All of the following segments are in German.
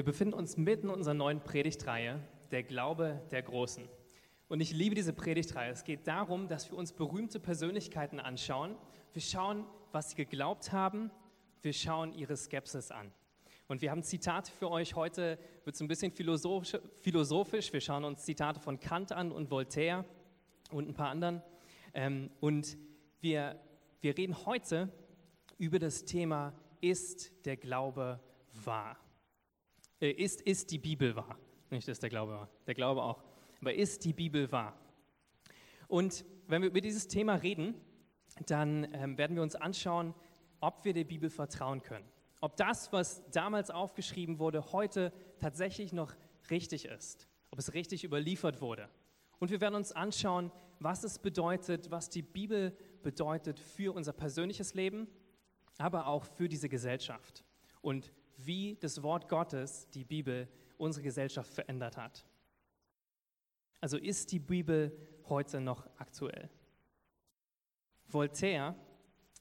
Wir befinden uns mitten in unserer neuen Predigtreihe, der Glaube der Großen. Und ich liebe diese Predigtreihe. Es geht darum, dass wir uns berühmte Persönlichkeiten anschauen. Wir schauen, was sie geglaubt haben. Wir schauen ihre Skepsis an. Und wir haben Zitate für euch. Heute wird es ein bisschen philosophisch. Wir schauen uns Zitate von Kant an und Voltaire und ein paar anderen. Ähm, und wir, wir reden heute über das Thema, ist der Glaube wahr? Äh, ist, ist die Bibel wahr? Nicht, dass der Glaube wahr, der Glaube auch. Aber ist die Bibel wahr? Und wenn wir über dieses Thema reden, dann ähm, werden wir uns anschauen, ob wir der Bibel vertrauen können. Ob das, was damals aufgeschrieben wurde, heute tatsächlich noch richtig ist. Ob es richtig überliefert wurde. Und wir werden uns anschauen, was es bedeutet, was die Bibel bedeutet für unser persönliches Leben, aber auch für diese Gesellschaft. Und wie das Wort Gottes, die Bibel, unsere Gesellschaft verändert hat. Also ist die Bibel heute noch aktuell? Voltaire,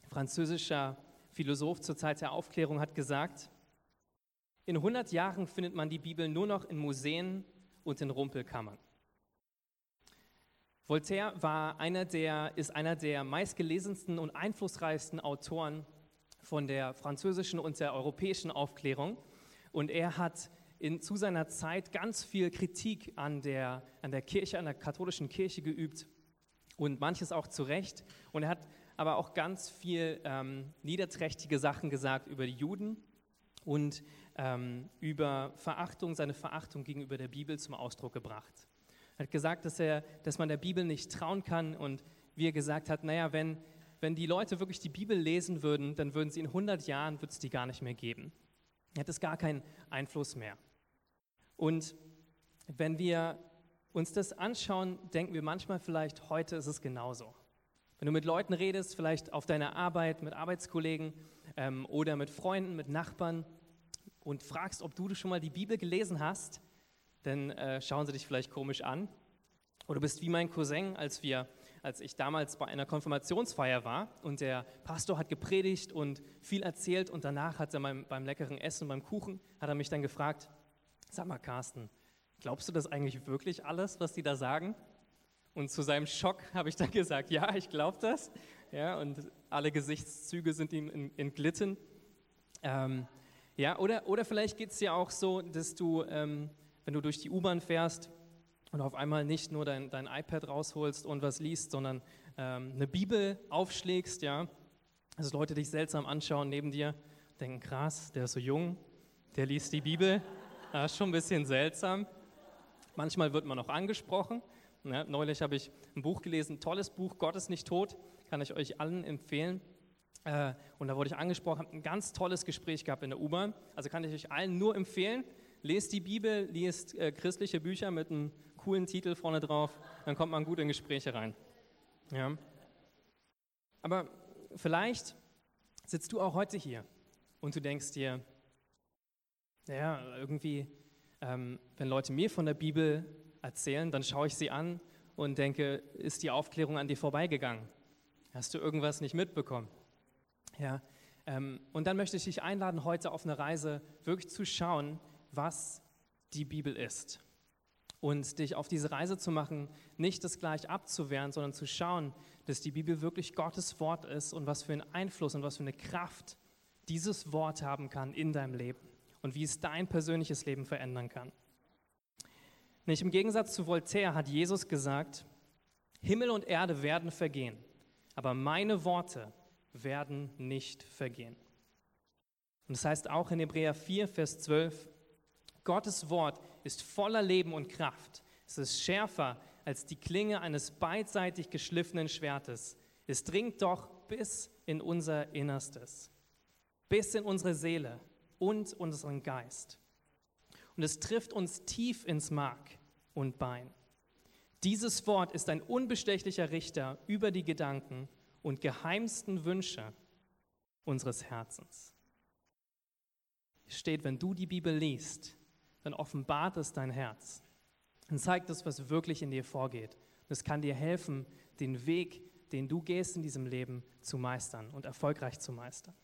französischer Philosoph zur Zeit der Aufklärung, hat gesagt, in 100 Jahren findet man die Bibel nur noch in Museen und in Rumpelkammern. Voltaire war einer der, ist einer der meistgelesensten und einflussreichsten Autoren von der französischen und der europäischen Aufklärung. Und er hat in, zu seiner Zeit ganz viel Kritik an der, an der Kirche, an der katholischen Kirche geübt und manches auch zu Recht. Und er hat aber auch ganz viel ähm, niederträchtige Sachen gesagt über die Juden und ähm, über Verachtung, seine Verachtung gegenüber der Bibel zum Ausdruck gebracht. Er hat gesagt, dass, er, dass man der Bibel nicht trauen kann und wie er gesagt hat, naja, wenn, wenn die Leute wirklich die Bibel lesen würden, dann würden sie in 100 Jahren, wird es die gar nicht mehr geben. Hätte es gar keinen Einfluss mehr. Und wenn wir uns das anschauen, denken wir manchmal vielleicht, heute ist es genauso. Wenn du mit Leuten redest, vielleicht auf deiner Arbeit, mit Arbeitskollegen ähm, oder mit Freunden, mit Nachbarn und fragst, ob du schon mal die Bibel gelesen hast, dann äh, schauen sie dich vielleicht komisch an. Oder du bist wie mein Cousin, als wir als ich damals bei einer Konfirmationsfeier war und der Pastor hat gepredigt und viel erzählt und danach hat er beim, beim leckeren Essen, beim Kuchen, hat er mich dann gefragt, sag mal Carsten, glaubst du das eigentlich wirklich alles, was die da sagen? Und zu seinem Schock habe ich dann gesagt, ja, ich glaube das. Ja, und alle Gesichtszüge sind ihm entglitten. Ähm, ja, oder, oder vielleicht geht es dir auch so, dass du, ähm, wenn du durch die U-Bahn fährst, und auf einmal nicht nur dein, dein iPad rausholst und was liest, sondern ähm, eine Bibel aufschlägst, ja, dass Leute dich seltsam anschauen neben dir, denken, krass, der ist so jung, der liest die Bibel, das ist schon ein bisschen seltsam. Manchmal wird man auch angesprochen. Ja, neulich habe ich ein Buch gelesen, tolles Buch, Gott ist nicht tot, kann ich euch allen empfehlen. Äh, und da wurde ich angesprochen, habe ein ganz tolles Gespräch gehabt in der U-Bahn. Also kann ich euch allen nur empfehlen. Lest die Bibel, liest äh, christliche Bücher mit einem coolen Titel vorne drauf, dann kommt man gut in Gespräche rein. Ja. Aber vielleicht sitzt du auch heute hier und du denkst dir, ja, irgendwie, ähm, wenn Leute mir von der Bibel erzählen, dann schaue ich sie an und denke, ist die Aufklärung an dir vorbeigegangen? Hast du irgendwas nicht mitbekommen? Ja, ähm, und dann möchte ich dich einladen, heute auf eine Reise wirklich zu schauen, was die Bibel ist und dich auf diese Reise zu machen, nicht das gleich abzuwehren, sondern zu schauen, dass die Bibel wirklich Gottes Wort ist und was für einen Einfluss und was für eine Kraft dieses Wort haben kann in deinem Leben und wie es dein persönliches Leben verändern kann. Nicht im Gegensatz zu Voltaire hat Jesus gesagt, Himmel und Erde werden vergehen, aber meine Worte werden nicht vergehen. Und das heißt auch in Hebräer 4, Vers 12, Gottes Wort ist voller Leben und Kraft. Es ist schärfer als die Klinge eines beidseitig geschliffenen Schwertes. Es dringt doch bis in unser Innerstes, bis in unsere Seele und unseren Geist. Und es trifft uns tief ins Mark und Bein. Dieses Wort ist ein unbestechlicher Richter über die Gedanken und geheimsten Wünsche unseres Herzens. Es steht, wenn du die Bibel liest, dann offenbart es dein Herz und zeigt es, was wirklich in dir vorgeht. Das kann dir helfen, den Weg, den du gehst in diesem Leben, zu meistern und erfolgreich zu meistern.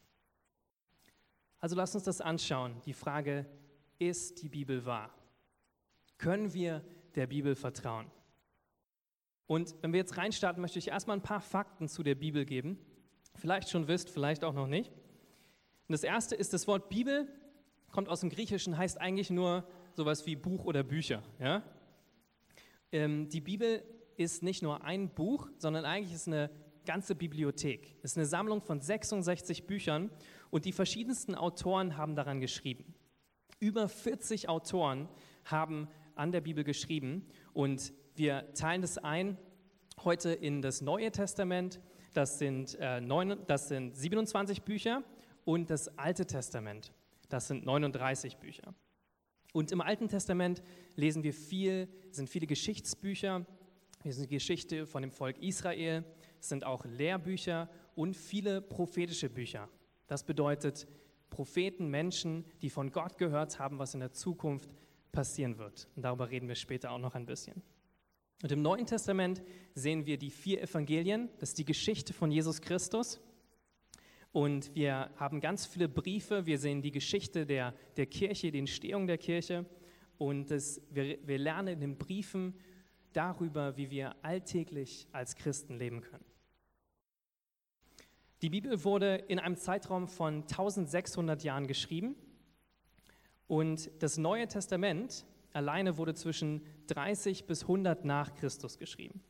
Also lass uns das anschauen, die Frage, ist die Bibel wahr? Können wir der Bibel vertrauen? Und wenn wir jetzt reinstarten, möchte ich erstmal ein paar Fakten zu der Bibel geben. Vielleicht schon wisst, vielleicht auch noch nicht. Und das erste ist, das Wort Bibel kommt aus dem Griechischen, heißt eigentlich nur sowas wie Buch oder Bücher. Ja? Ähm, die Bibel ist nicht nur ein Buch, sondern eigentlich ist eine ganze Bibliothek. Es ist eine Sammlung von 66 Büchern und die verschiedensten Autoren haben daran geschrieben. Über 40 Autoren haben an der Bibel geschrieben und wir teilen das ein heute in das Neue Testament. Das sind, äh, neun, das sind 27 Bücher und das Alte Testament. Das sind 39 Bücher. Und im Alten Testament lesen wir viel, sind viele Geschichtsbücher. Wir sind die Geschichte von dem Volk Israel. Es sind auch Lehrbücher und viele prophetische Bücher. Das bedeutet Propheten, Menschen, die von Gott gehört haben, was in der Zukunft passieren wird. Und darüber reden wir später auch noch ein bisschen. Und im Neuen Testament sehen wir die vier Evangelien. Das ist die Geschichte von Jesus Christus. Und wir haben ganz viele Briefe. Wir sehen die Geschichte der, der Kirche, die Entstehung der Kirche. Und das, wir, wir lernen in den Briefen darüber, wie wir alltäglich als Christen leben können. Die Bibel wurde in einem Zeitraum von 1600 Jahren geschrieben und das Neue Testament alleine wurde zwischen 30 bis 100 nach Christus geschrieben.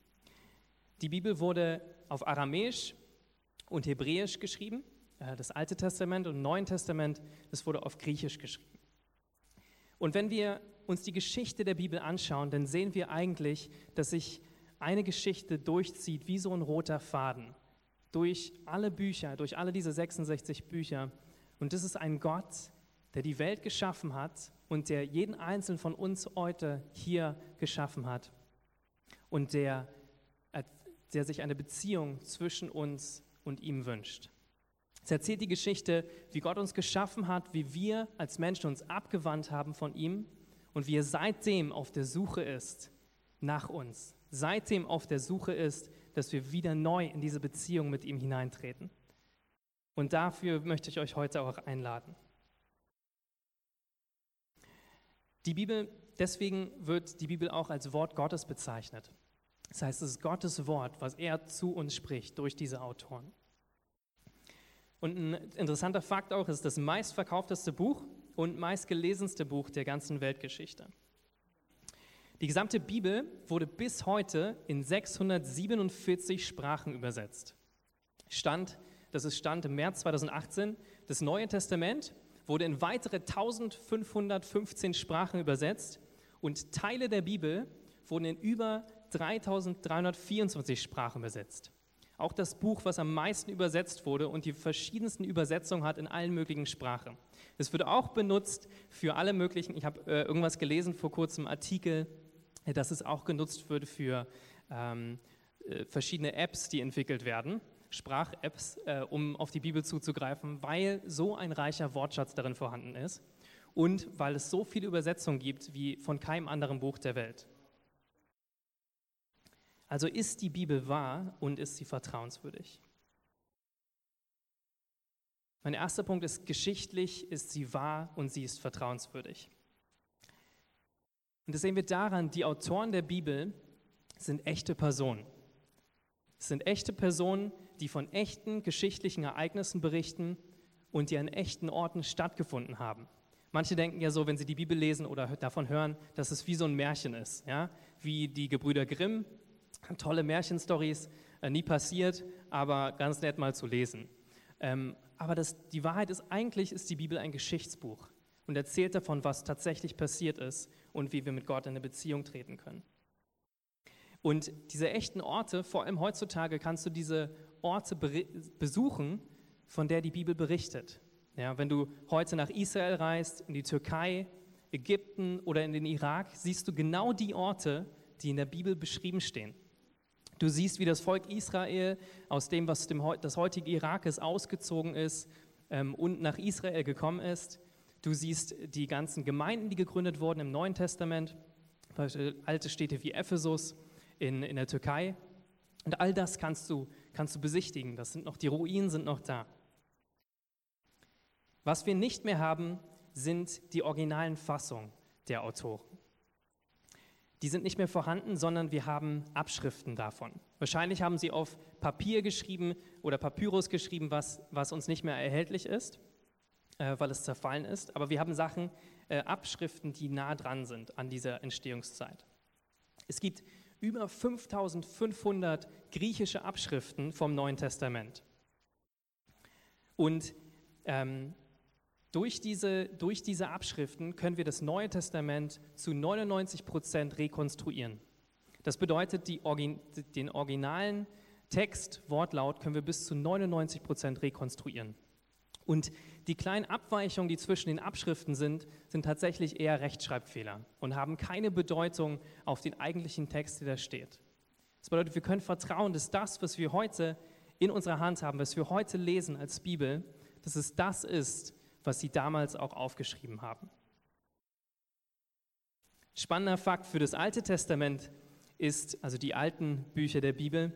Die Bibel wurde auf Aramäisch und Hebräisch geschrieben, das Alte Testament und Neue Testament, das wurde auf Griechisch geschrieben. Und wenn wir uns die Geschichte der Bibel anschauen, dann sehen wir eigentlich, dass sich eine Geschichte durchzieht wie so ein roter Faden durch alle Bücher, durch alle diese 66 Bücher. Und das ist ein Gott, der die Welt geschaffen hat und der jeden einzelnen von uns heute hier geschaffen hat und der, der sich eine Beziehung zwischen uns und ihm wünscht. Es erzählt die Geschichte, wie Gott uns geschaffen hat, wie wir als Menschen uns abgewandt haben von ihm und wie er seitdem auf der Suche ist nach uns, seitdem auf der Suche ist, dass wir wieder neu in diese Beziehung mit ihm hineintreten. Und dafür möchte ich euch heute auch einladen. Die Bibel, deswegen wird die Bibel auch als Wort Gottes bezeichnet. Das heißt, es ist Gottes Wort, was er zu uns spricht durch diese Autoren. Und ein interessanter Fakt auch ist das meistverkaufteste Buch und meistgelesenste Buch der ganzen Weltgeschichte. Die gesamte Bibel wurde bis heute in 647 Sprachen übersetzt. Stand, das ist Stand im März 2018. Das Neue Testament wurde in weitere 1515 Sprachen übersetzt und Teile der Bibel wurden in über 3324 Sprachen übersetzt. Auch das Buch, was am meisten übersetzt wurde und die verschiedensten Übersetzungen hat in allen möglichen Sprachen. Es wird auch benutzt für alle möglichen, ich habe äh, irgendwas gelesen vor kurzem, Artikel, äh, dass es auch genutzt wird für ähm, äh, verschiedene Apps, die entwickelt werden. Sprach-Apps, äh, um auf die Bibel zuzugreifen, weil so ein reicher Wortschatz darin vorhanden ist und weil es so viele Übersetzungen gibt wie von keinem anderen Buch der Welt. Also ist die Bibel wahr und ist sie vertrauenswürdig? Mein erster Punkt ist, geschichtlich ist sie wahr und sie ist vertrauenswürdig. Und das sehen wir daran, die Autoren der Bibel sind echte Personen. Es sind echte Personen, die von echten geschichtlichen Ereignissen berichten und die an echten Orten stattgefunden haben. Manche denken ja so, wenn sie die Bibel lesen oder davon hören, dass es wie so ein Märchen ist, ja? wie die Gebrüder Grimm, tolle Märchenstories, äh, nie passiert, aber ganz nett mal zu lesen. Ähm, aber das, die Wahrheit ist, eigentlich ist die Bibel ein Geschichtsbuch und erzählt davon, was tatsächlich passiert ist und wie wir mit Gott in eine Beziehung treten können. Und diese echten Orte, vor allem heutzutage, kannst du diese Orte besuchen, von der die Bibel berichtet. Ja, wenn du heute nach Israel reist, in die Türkei, Ägypten oder in den Irak, siehst du genau die Orte, die in der Bibel beschrieben stehen. Du siehst, wie das Volk Israel aus dem, was dem, das heutige Irak ist, ausgezogen ist ähm, und nach Israel gekommen ist. Du siehst die ganzen Gemeinden, die gegründet wurden im Neuen Testament, alte Städte wie Ephesus in, in der Türkei. Und all das kannst du, kannst du besichtigen. Das sind noch, die Ruinen sind noch da. Was wir nicht mehr haben, sind die originalen Fassungen der Autoren. Die sind nicht mehr vorhanden, sondern wir haben Abschriften davon. Wahrscheinlich haben sie auf Papier geschrieben oder Papyrus geschrieben, was, was uns nicht mehr erhältlich ist, äh, weil es zerfallen ist. Aber wir haben Sachen, äh, Abschriften, die nah dran sind an dieser Entstehungszeit. Es gibt über 5500 griechische Abschriften vom Neuen Testament. Und ähm, durch diese, durch diese Abschriften können wir das Neue Testament zu 99 Prozent rekonstruieren. Das bedeutet, die, den originalen Text, Wortlaut, können wir bis zu 99 Prozent rekonstruieren. Und die kleinen Abweichungen, die zwischen den Abschriften sind, sind tatsächlich eher Rechtschreibfehler und haben keine Bedeutung auf den eigentlichen Text, der da steht. Das bedeutet, wir können vertrauen, dass das, was wir heute in unserer Hand haben, was wir heute lesen als Bibel, dass es das ist, was sie damals auch aufgeschrieben haben. Spannender Fakt für das Alte Testament ist, also die alten Bücher der Bibel,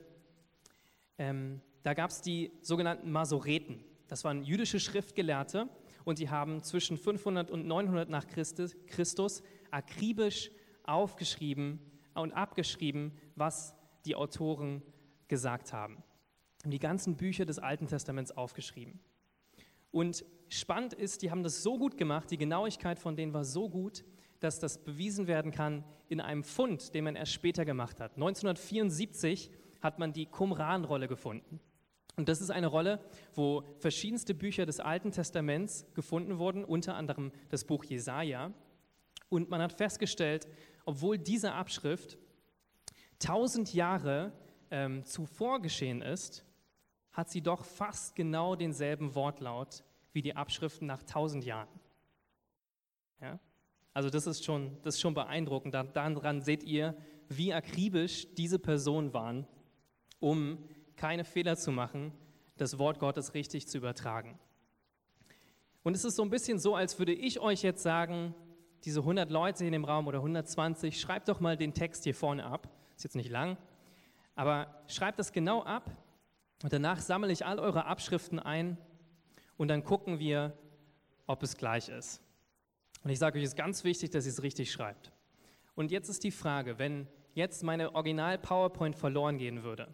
ähm, da gab es die sogenannten Masoreten. Das waren jüdische Schriftgelehrte und die haben zwischen 500 und 900 nach Christus, Christus akribisch aufgeschrieben und abgeschrieben, was die Autoren gesagt haben. Die ganzen Bücher des Alten Testaments aufgeschrieben. Und spannend ist, die haben das so gut gemacht, die Genauigkeit von denen war so gut, dass das bewiesen werden kann in einem Fund, den man erst später gemacht hat. 1974 hat man die Qumran-Rolle gefunden. Und das ist eine Rolle, wo verschiedenste Bücher des Alten Testaments gefunden wurden, unter anderem das Buch Jesaja. Und man hat festgestellt, obwohl diese Abschrift tausend Jahre ähm, zuvor geschehen ist, hat sie doch fast genau denselben Wortlaut wie die Abschriften nach tausend Jahren. Ja? Also das ist schon, das ist schon beeindruckend. Daran seht ihr, wie akribisch diese Personen waren, um keine Fehler zu machen, das Wort Gottes richtig zu übertragen. Und es ist so ein bisschen so, als würde ich euch jetzt sagen, diese 100 Leute in dem Raum oder 120, schreibt doch mal den Text hier vorne ab. Ist jetzt nicht lang, aber schreibt das genau ab und danach sammle ich all eure Abschriften ein und dann gucken wir, ob es gleich ist. Und ich sage euch, es ist ganz wichtig, dass ihr es richtig schreibt. Und jetzt ist die Frage, wenn jetzt meine Original-PowerPoint verloren gehen würde,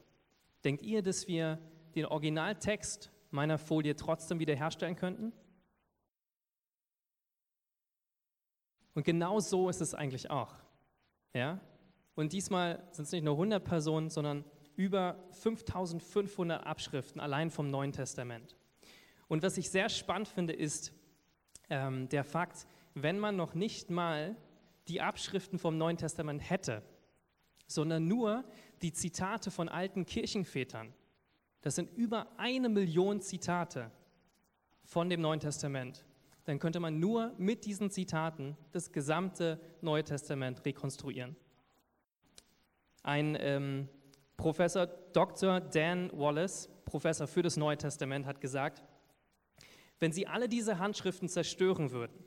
denkt ihr, dass wir den Originaltext meiner Folie trotzdem wiederherstellen könnten? Und genau so ist es eigentlich auch. Ja? Und diesmal sind es nicht nur 100 Personen, sondern über 5500 Abschriften allein vom Neuen Testament. Und was ich sehr spannend finde, ist ähm, der Fakt, wenn man noch nicht mal die Abschriften vom Neuen Testament hätte, sondern nur die Zitate von alten Kirchenvätern, das sind über eine Million Zitate von dem Neuen Testament, dann könnte man nur mit diesen Zitaten das gesamte Neue Testament rekonstruieren. Ein ähm, Professor Dr. Dan Wallace, Professor für das Neue Testament, hat gesagt, wenn Sie alle diese Handschriften zerstören würden,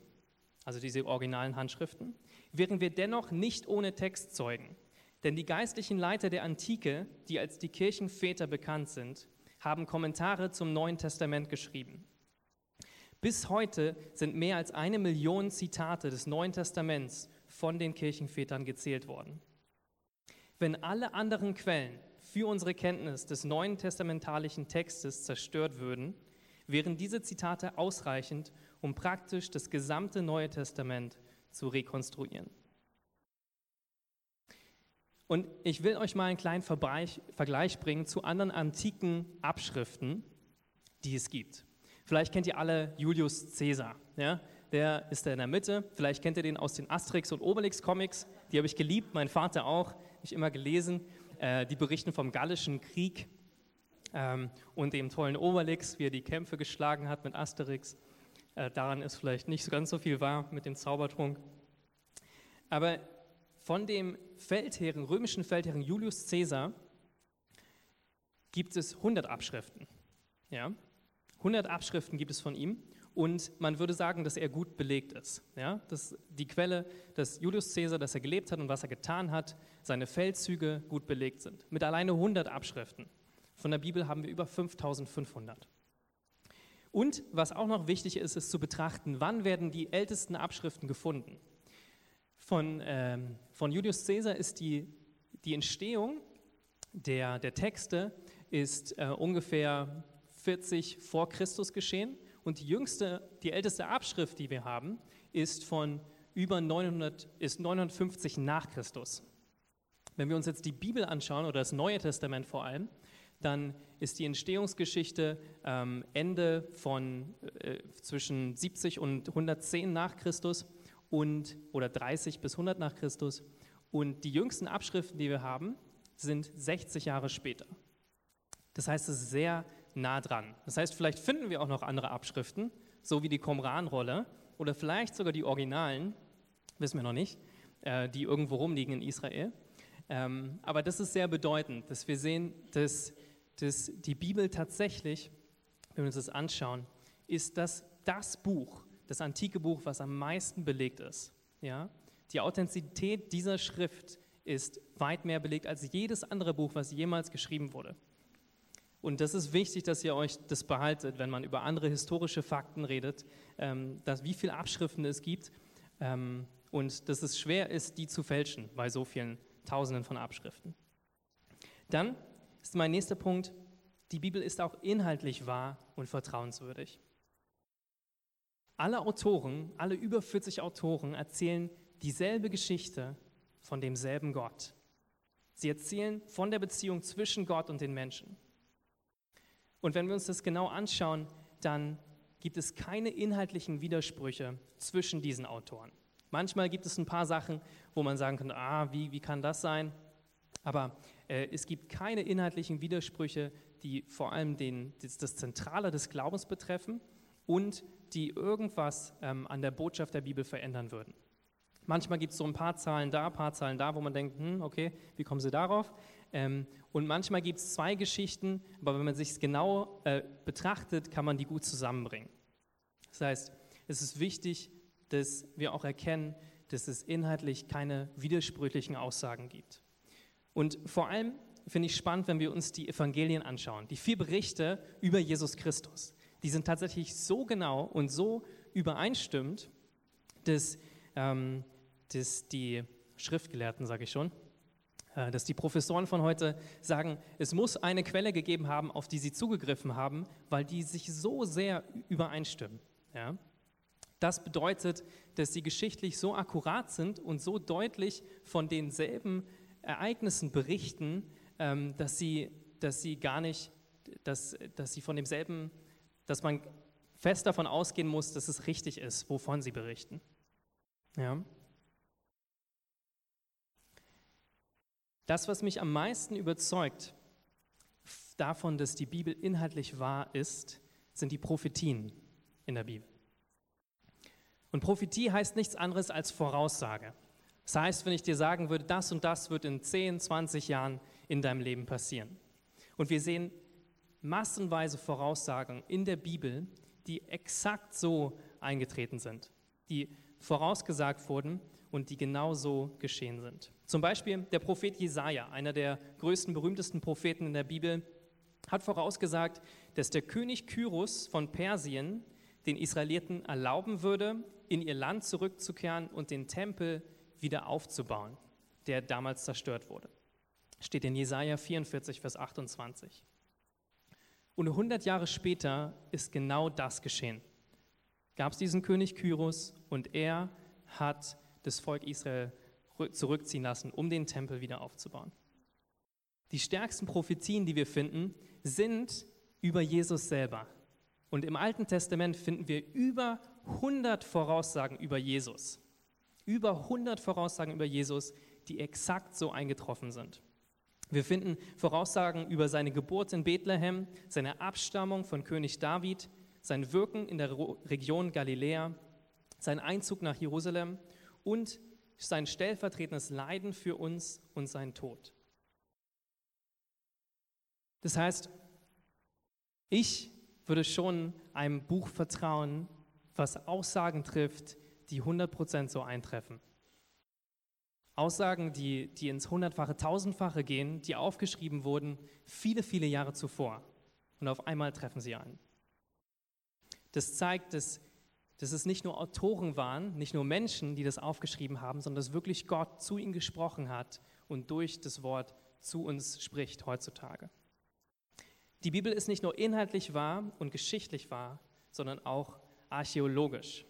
also diese originalen Handschriften, wären wir dennoch nicht ohne Textzeugen. Denn die geistlichen Leiter der Antike, die als die Kirchenväter bekannt sind, haben Kommentare zum Neuen Testament geschrieben. Bis heute sind mehr als eine Million Zitate des Neuen Testaments von den Kirchenvätern gezählt worden. Wenn alle anderen Quellen für unsere Kenntnis des neuen testamentalischen Textes zerstört würden, wären diese Zitate ausreichend, um praktisch das gesamte Neue Testament zu rekonstruieren. Und ich will euch mal einen kleinen Vergleich bringen zu anderen antiken Abschriften, die es gibt. Vielleicht kennt ihr alle Julius Caesar. Ja? Der ist da in der Mitte. Vielleicht kennt ihr den aus den Asterix und Obelix Comics. Die habe ich geliebt, mein Vater auch, ich immer gelesen. Äh, die berichten vom Gallischen Krieg ähm, und dem tollen Obelix, wie er die Kämpfe geschlagen hat mit Asterix. Äh, daran ist vielleicht nicht ganz so viel wahr mit dem Zaubertrunk. Aber von dem Feldherren, römischen Feldherren Julius Caesar gibt es 100 Abschriften. Ja? 100 Abschriften gibt es von ihm und man würde sagen, dass er gut belegt ist. Ja? Dass die Quelle, dass Julius Caesar, dass er gelebt hat und was er getan hat, seine Feldzüge gut belegt sind. Mit alleine 100 Abschriften. Von der Bibel haben wir über 5500. Und was auch noch wichtig ist, ist zu betrachten, wann werden die ältesten Abschriften gefunden. Von, ähm, von Julius Caesar ist die, die Entstehung der, der Texte ist äh, ungefähr 40 vor Christus geschehen und die jüngste, die älteste Abschrift, die wir haben, ist von über 900, ist 950 nach Christus. Wenn wir uns jetzt die Bibel anschauen oder das Neue Testament vor allem, dann ist die Entstehungsgeschichte ähm, Ende von äh, zwischen 70 und 110 nach Christus und oder 30 bis 100 nach Christus und die jüngsten Abschriften, die wir haben, sind 60 Jahre später. Das heißt, es ist sehr nah dran. Das heißt, vielleicht finden wir auch noch andere Abschriften, so wie die Qumran-Rolle oder vielleicht sogar die Originalen, wissen wir noch nicht, äh, die irgendwo rumliegen in Israel. Ähm, aber das ist sehr bedeutend, dass wir sehen, dass, dass die Bibel tatsächlich, wenn wir uns das anschauen, ist das das Buch, das antike Buch, was am meisten belegt ist. Ja? Die Authentizität dieser Schrift ist weit mehr belegt als jedes andere Buch, was jemals geschrieben wurde. Und das ist wichtig, dass ihr euch das behaltet, wenn man über andere historische Fakten redet, ähm, dass, wie viele Abschriften es gibt ähm, und dass es schwer ist, die zu fälschen bei so vielen Tausenden von Abschriften. Dann ist mein nächster Punkt, die Bibel ist auch inhaltlich wahr und vertrauenswürdig. Alle Autoren, alle über 40 Autoren erzählen dieselbe Geschichte von demselben Gott. Sie erzählen von der Beziehung zwischen Gott und den Menschen. Und wenn wir uns das genau anschauen, dann gibt es keine inhaltlichen Widersprüche zwischen diesen Autoren. Manchmal gibt es ein paar Sachen, wo man sagen kann, ah, wie, wie kann das sein? Aber äh, es gibt keine inhaltlichen Widersprüche, die vor allem den, das, das Zentrale des Glaubens betreffen und die irgendwas ähm, an der Botschaft der Bibel verändern würden. Manchmal gibt es so ein paar Zahlen da, ein paar Zahlen da, wo man denkt, hm, okay, wie kommen sie darauf? Ähm, und manchmal gibt es zwei Geschichten, aber wenn man sich es genau äh, betrachtet, kann man die gut zusammenbringen. Das heißt, es ist wichtig, dass wir auch erkennen, dass es inhaltlich keine widersprüchlichen Aussagen gibt. Und vor allem finde ich spannend, wenn wir uns die Evangelien anschauen, die vier Berichte über Jesus Christus. Die sind tatsächlich so genau und so übereinstimmend, dass, ähm, dass die Schriftgelehrten, sage ich schon, dass die Professoren von heute sagen, es muss eine Quelle gegeben haben, auf die sie zugegriffen haben, weil die sich so sehr übereinstimmen. Ja? Das bedeutet, dass sie geschichtlich so akkurat sind und so deutlich von denselben Ereignissen berichten, ähm, dass sie, dass sie gar nicht, dass, dass sie von demselben, dass man fest davon ausgehen muss, dass es richtig ist, wovon sie berichten. Ja. Das, was mich am meisten überzeugt davon, dass die Bibel inhaltlich wahr ist, sind die Prophetien in der Bibel. Und Prophetie heißt nichts anderes als Voraussage. Das heißt, wenn ich dir sagen würde, das und das wird in 10, 20 Jahren in deinem Leben passieren. Und wir sehen massenweise Voraussagen in der Bibel, die exakt so eingetreten sind, die vorausgesagt wurden und die genau so geschehen sind. Zum Beispiel der Prophet Jesaja, einer der größten, berühmtesten Propheten in der Bibel, hat vorausgesagt, dass der König Kyrus von Persien den Israeliten erlauben würde, in ihr Land zurückzukehren und den Tempel wieder aufzubauen, der damals zerstört wurde. Steht in Jesaja 44, Vers 28. Und 100 Jahre später ist genau das geschehen. Gab es diesen König Kyrus und er hat das Volk Israel zurückziehen lassen, um den Tempel wieder aufzubauen. Die stärksten Prophezien, die wir finden, sind über Jesus selber. Und im Alten Testament finden wir über 100 Voraussagen über Jesus. Über 100 Voraussagen über Jesus, die exakt so eingetroffen sind. Wir finden Voraussagen über seine Geburt in Bethlehem, seine Abstammung von König David, sein Wirken in der Region Galiläa, sein Einzug nach Jerusalem und sein stellvertretendes Leiden für uns und sein Tod. Das heißt, ich würde schon einem Buch vertrauen, was Aussagen trifft, die 100% so eintreffen. Aussagen, die, die ins Hundertfache, Tausendfache gehen, die aufgeschrieben wurden viele, viele Jahre zuvor. Und auf einmal treffen sie ein. Das zeigt, dass, dass es nicht nur Autoren waren, nicht nur Menschen, die das aufgeschrieben haben, sondern dass wirklich Gott zu ihnen gesprochen hat und durch das Wort zu uns spricht heutzutage. Die Bibel ist nicht nur inhaltlich wahr und geschichtlich wahr, sondern auch archäologisch.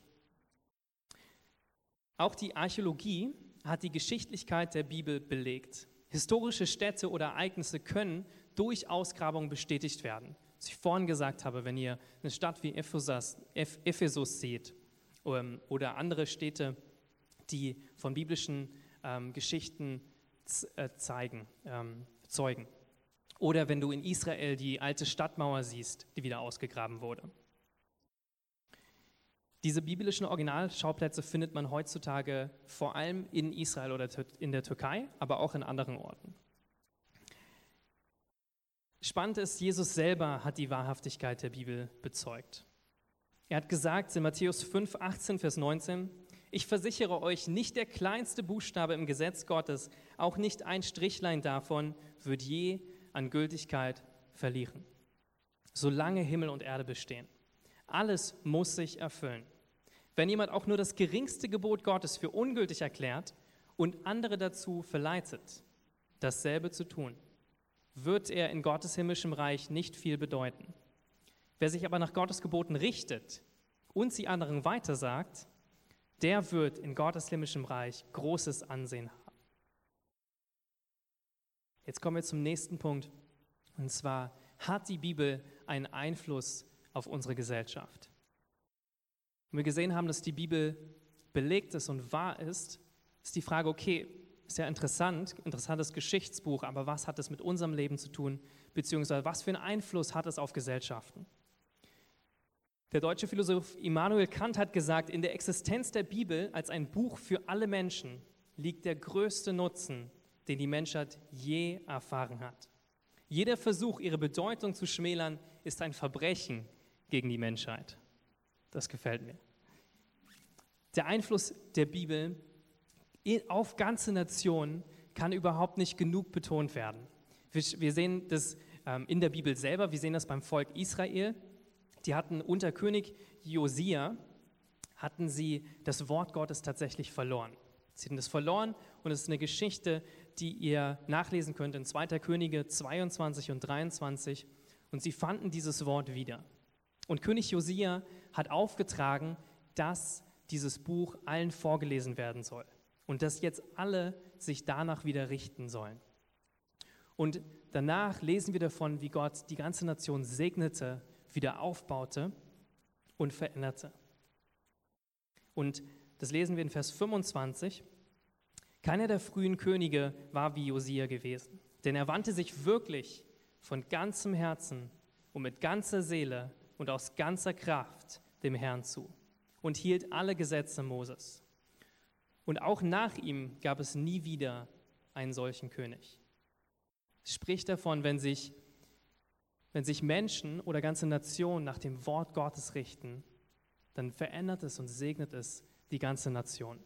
Auch die Archäologie hat die Geschichtlichkeit der Bibel belegt. Historische Städte oder Ereignisse können durch Ausgrabungen bestätigt werden. Was ich vorhin gesagt habe, wenn ihr eine Stadt wie Ephesus, Ephesus seht ähm, oder andere Städte, die von biblischen ähm, Geschichten äh, zeigen, ähm, zeugen. Oder wenn du in Israel die alte Stadtmauer siehst, die wieder ausgegraben wurde. Diese biblischen Originalschauplätze findet man heutzutage vor allem in Israel oder in der Türkei, aber auch in anderen Orten. Spannend ist, Jesus selber hat die Wahrhaftigkeit der Bibel bezeugt. Er hat gesagt in Matthäus 5, 18, Vers 19, ich versichere euch, nicht der kleinste Buchstabe im Gesetz Gottes, auch nicht ein Strichlein davon, wird je an Gültigkeit verlieren, solange Himmel und Erde bestehen. Alles muss sich erfüllen. Wenn jemand auch nur das geringste Gebot Gottes für ungültig erklärt und andere dazu verleitet, dasselbe zu tun, wird er in Gottes himmlischem Reich nicht viel bedeuten. Wer sich aber nach Gottes Geboten richtet und sie anderen weitersagt, der wird in Gottes himmlischem Reich großes Ansehen haben. Jetzt kommen wir zum nächsten Punkt. Und zwar hat die Bibel einen Einfluss auf unsere Gesellschaft. Und wir gesehen haben, dass die Bibel belegt ist und wahr ist, ist die Frage, okay, ist ja interessant, interessantes Geschichtsbuch, aber was hat es mit unserem Leben zu tun, beziehungsweise was für einen Einfluss hat es auf Gesellschaften? Der deutsche Philosoph Immanuel Kant hat gesagt, in der Existenz der Bibel als ein Buch für alle Menschen liegt der größte Nutzen, den die Menschheit je erfahren hat. Jeder Versuch, ihre Bedeutung zu schmälern, ist ein Verbrechen gegen die Menschheit. Das gefällt mir. Der Einfluss der Bibel auf ganze Nationen kann überhaupt nicht genug betont werden. Wir sehen das ähm, in der Bibel selber, wir sehen das beim Volk Israel. Die hatten unter König Josia, hatten sie das Wort Gottes tatsächlich verloren. Sie hatten das verloren und es ist eine Geschichte, die ihr nachlesen könnt in 2. Könige 22 und 23. Und sie fanden dieses Wort wieder. Und König Josia hat aufgetragen, dass dieses Buch allen vorgelesen werden soll und dass jetzt alle sich danach wieder richten sollen. Und danach lesen wir davon, wie Gott die ganze Nation segnete, wieder aufbaute und veränderte. Und das lesen wir in Vers 25. Keiner der frühen Könige war wie Josia gewesen, denn er wandte sich wirklich von ganzem Herzen und mit ganzer Seele und aus ganzer Kraft dem Herrn zu und hielt alle Gesetze Moses. Und auch nach ihm gab es nie wieder einen solchen König. Es spricht davon, wenn sich, wenn sich Menschen oder ganze Nationen nach dem Wort Gottes richten, dann verändert es und segnet es die ganze Nation.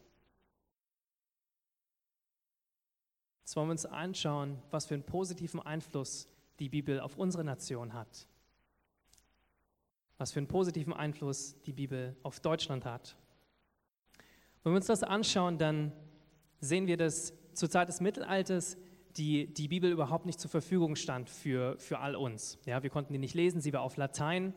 Jetzt wollen wir uns anschauen, was für einen positiven Einfluss die Bibel auf unsere Nation hat. Was für einen positiven Einfluss die Bibel auf Deutschland hat. Wenn wir uns das anschauen, dann sehen wir, dass zur Zeit des Mittelalters die, die Bibel überhaupt nicht zur Verfügung stand für, für all uns. Ja, wir konnten die nicht lesen, sie war auf Latein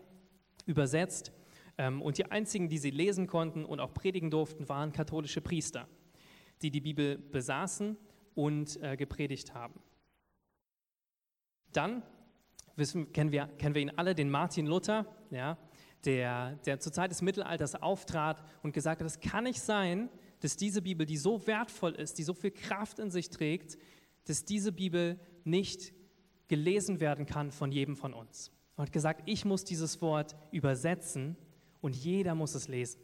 übersetzt. Ähm, und die einzigen, die sie lesen konnten und auch predigen durften, waren katholische Priester, die die Bibel besaßen und äh, gepredigt haben. Dann wissen, kennen, wir, kennen wir ihn alle, den Martin Luther, ja, der, der zur Zeit des Mittelalters auftrat und gesagt hat, es kann nicht sein, dass diese Bibel, die so wertvoll ist, die so viel Kraft in sich trägt, dass diese Bibel nicht gelesen werden kann von jedem von uns. Er hat gesagt, ich muss dieses Wort übersetzen und jeder muss es lesen.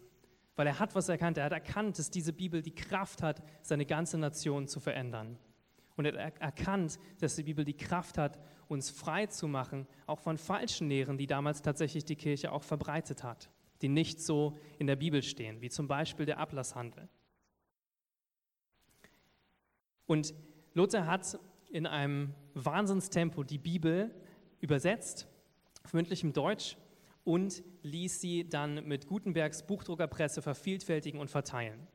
Weil er hat was erkannt. Er hat erkannt, dass diese Bibel die Kraft hat, seine ganze Nation zu verändern. Und er hat erkannt, dass die Bibel die Kraft hat, uns frei zu machen, auch von falschen Lehren, die damals tatsächlich die Kirche auch verbreitet hat, die nicht so in der Bibel stehen, wie zum Beispiel der Ablasshandel. Und Luther hat in einem Wahnsinnstempo die Bibel übersetzt, auf mündlichem Deutsch, und ließ sie dann mit Gutenbergs Buchdruckerpresse vervielfältigen und verteilen.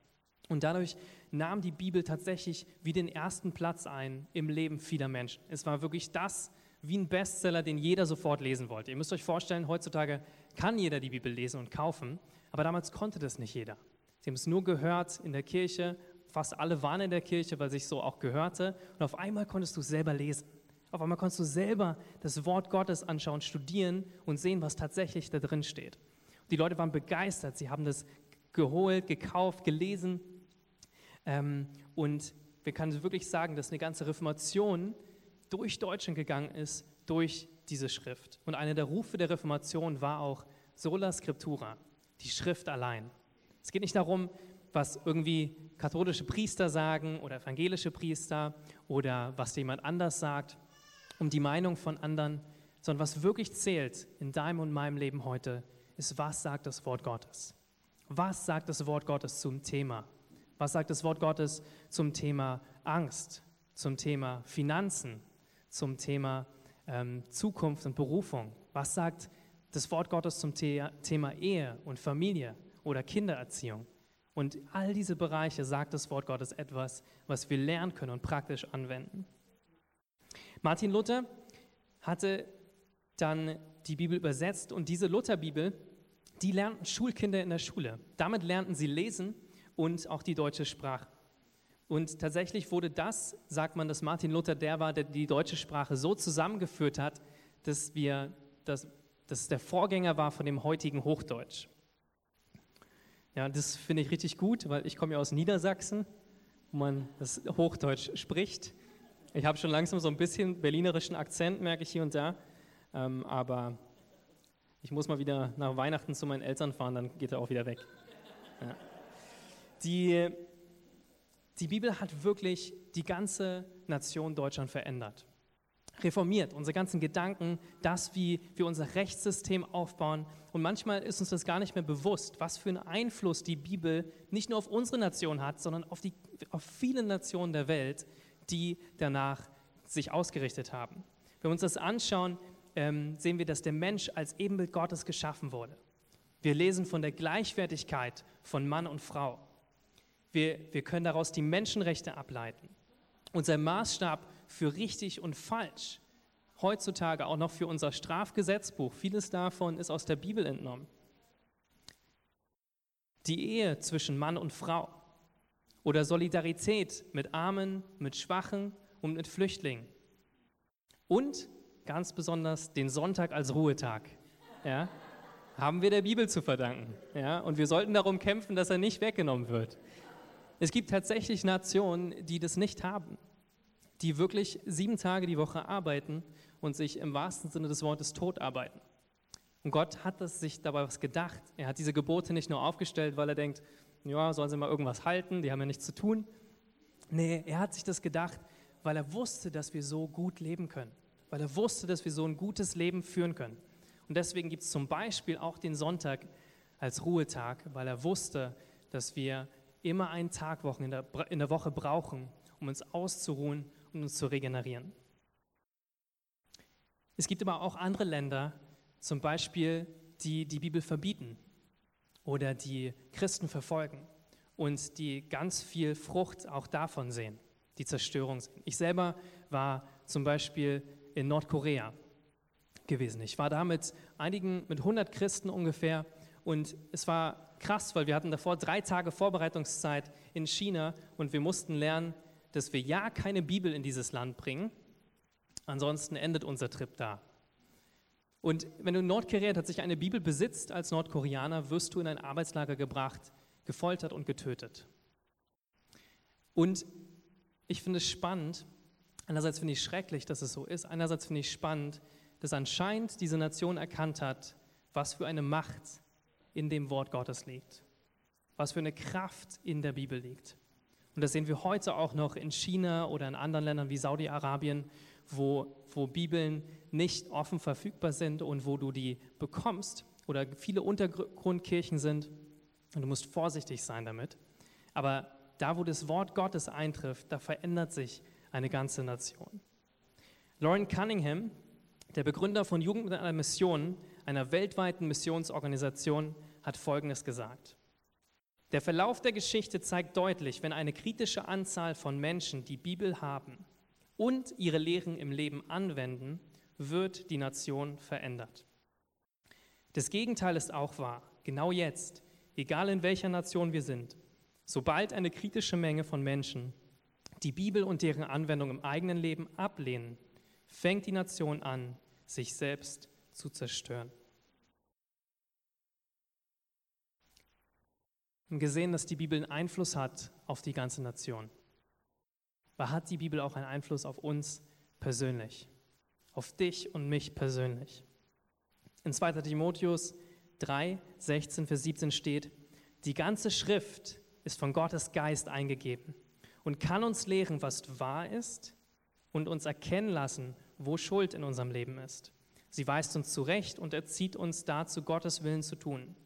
Und dadurch nahm die Bibel tatsächlich wie den ersten Platz ein im Leben vieler Menschen. Es war wirklich das, wie ein Bestseller, den jeder sofort lesen wollte. Ihr müsst euch vorstellen, heutzutage kann jeder die Bibel lesen und kaufen, aber damals konnte das nicht jeder. Sie haben es nur gehört in der Kirche, fast alle waren in der Kirche, weil sich so auch gehörte, und auf einmal konntest du selber lesen. Auf einmal konntest du selber das Wort Gottes anschauen, studieren und sehen, was tatsächlich da drin steht. Die Leute waren begeistert, sie haben das geholt, gekauft, gelesen. Ähm, und wir können wirklich sagen, dass eine ganze Reformation durch Deutschland gegangen ist, durch diese Schrift. Und einer der Rufe der Reformation war auch sola scriptura, die Schrift allein. Es geht nicht darum, was irgendwie katholische Priester sagen oder evangelische Priester oder was jemand anders sagt, um die Meinung von anderen, sondern was wirklich zählt in deinem und meinem Leben heute, ist, was sagt das Wort Gottes? Was sagt das Wort Gottes zum Thema? Was sagt das Wort Gottes zum Thema Angst, zum Thema Finanzen, zum Thema ähm, Zukunft und Berufung? Was sagt das Wort Gottes zum The Thema Ehe und Familie oder Kindererziehung? Und all diese Bereiche sagt das Wort Gottes etwas, was wir lernen können und praktisch anwenden. Martin Luther hatte dann die Bibel übersetzt und diese Lutherbibel, die lernten Schulkinder in der Schule. Damit lernten sie lesen und auch die deutsche Sprache. Und tatsächlich wurde das, sagt man, dass Martin Luther der war, der die deutsche Sprache so zusammengeführt hat, dass, wir, dass, dass es der Vorgänger war von dem heutigen Hochdeutsch. Ja, das finde ich richtig gut, weil ich komme ja aus Niedersachsen, wo man das Hochdeutsch spricht. Ich habe schon langsam so ein bisschen berlinerischen Akzent, merke ich hier und da. Ähm, aber ich muss mal wieder nach Weihnachten zu meinen Eltern fahren, dann geht er auch wieder weg. Ja. Die, die Bibel hat wirklich die ganze Nation Deutschland verändert. Reformiert, unsere ganzen Gedanken, das, wie wir unser Rechtssystem aufbauen. Und manchmal ist uns das gar nicht mehr bewusst, was für einen Einfluss die Bibel nicht nur auf unsere Nation hat, sondern auf, die, auf viele Nationen der Welt die danach sich ausgerichtet haben. Wenn wir uns das anschauen, ähm, sehen wir, dass der Mensch als Ebenbild Gottes geschaffen wurde. Wir lesen von der Gleichwertigkeit von Mann und Frau. Wir, wir können daraus die Menschenrechte ableiten. Unser Maßstab für richtig und falsch, heutzutage auch noch für unser Strafgesetzbuch, vieles davon ist aus der Bibel entnommen. Die Ehe zwischen Mann und Frau, oder Solidarität mit Armen, mit Schwachen und mit Flüchtlingen. Und ganz besonders den Sonntag als Ruhetag. Ja, haben wir der Bibel zu verdanken. Ja, und wir sollten darum kämpfen, dass er nicht weggenommen wird. Es gibt tatsächlich Nationen, die das nicht haben, die wirklich sieben Tage die Woche arbeiten und sich im wahrsten Sinne des Wortes tot arbeiten. Und Gott hat das sich dabei was gedacht. Er hat diese Gebote nicht nur aufgestellt, weil er denkt, ja, sollen sie mal irgendwas halten, die haben ja nichts zu tun. Nee, er hat sich das gedacht, weil er wusste, dass wir so gut leben können. Weil er wusste, dass wir so ein gutes Leben führen können. Und deswegen gibt es zum Beispiel auch den Sonntag als Ruhetag, weil er wusste, dass wir immer einen Tag in der, in der Woche brauchen, um uns auszuruhen und uns zu regenerieren. Es gibt aber auch andere Länder, zum Beispiel, die die Bibel verbieten oder die Christen verfolgen und die ganz viel Frucht auch davon sehen, die Zerstörung sehen. Ich selber war zum Beispiel in Nordkorea gewesen. Ich war da mit einigen, mit 100 Christen ungefähr und es war krass, weil wir hatten davor drei Tage Vorbereitungszeit in China und wir mussten lernen, dass wir ja keine Bibel in dieses Land bringen, ansonsten endet unser Trip da. Und wenn du in Nordkorea tatsächlich eine Bibel besitzt als Nordkoreaner, wirst du in ein Arbeitslager gebracht, gefoltert und getötet. Und ich finde es spannend, einerseits finde ich schrecklich, dass es so ist, einerseits finde ich spannend, dass anscheinend diese Nation erkannt hat, was für eine Macht in dem Wort Gottes liegt, was für eine Kraft in der Bibel liegt. Und das sehen wir heute auch noch in China oder in anderen Ländern wie Saudi-Arabien, wo, wo Bibeln nicht offen verfügbar sind und wo du die bekommst oder viele Untergrundkirchen sind. Und du musst vorsichtig sein damit. Aber da, wo das Wort Gottes eintrifft, da verändert sich eine ganze Nation. Lauren Cunningham, der Begründer von Jugend mit einer Mission, einer weltweiten Missionsorganisation, hat Folgendes gesagt. Der Verlauf der Geschichte zeigt deutlich, wenn eine kritische Anzahl von Menschen die Bibel haben und ihre Lehren im Leben anwenden, wird die Nation verändert. Das Gegenteil ist auch wahr. Genau jetzt, egal in welcher Nation wir sind, sobald eine kritische Menge von Menschen die Bibel und deren Anwendung im eigenen Leben ablehnen, fängt die Nation an, sich selbst zu zerstören. Haben gesehen, dass die Bibel einen Einfluss hat auf die ganze Nation. Aber hat die Bibel auch einen Einfluss auf uns persönlich? Auf dich und mich persönlich? In 2. Timotheus 3, 16 bis 17 steht, die ganze Schrift ist von Gottes Geist eingegeben und kann uns lehren, was wahr ist und uns erkennen lassen, wo Schuld in unserem Leben ist. Sie weist uns zurecht und erzieht uns dazu, Gottes Willen zu tun.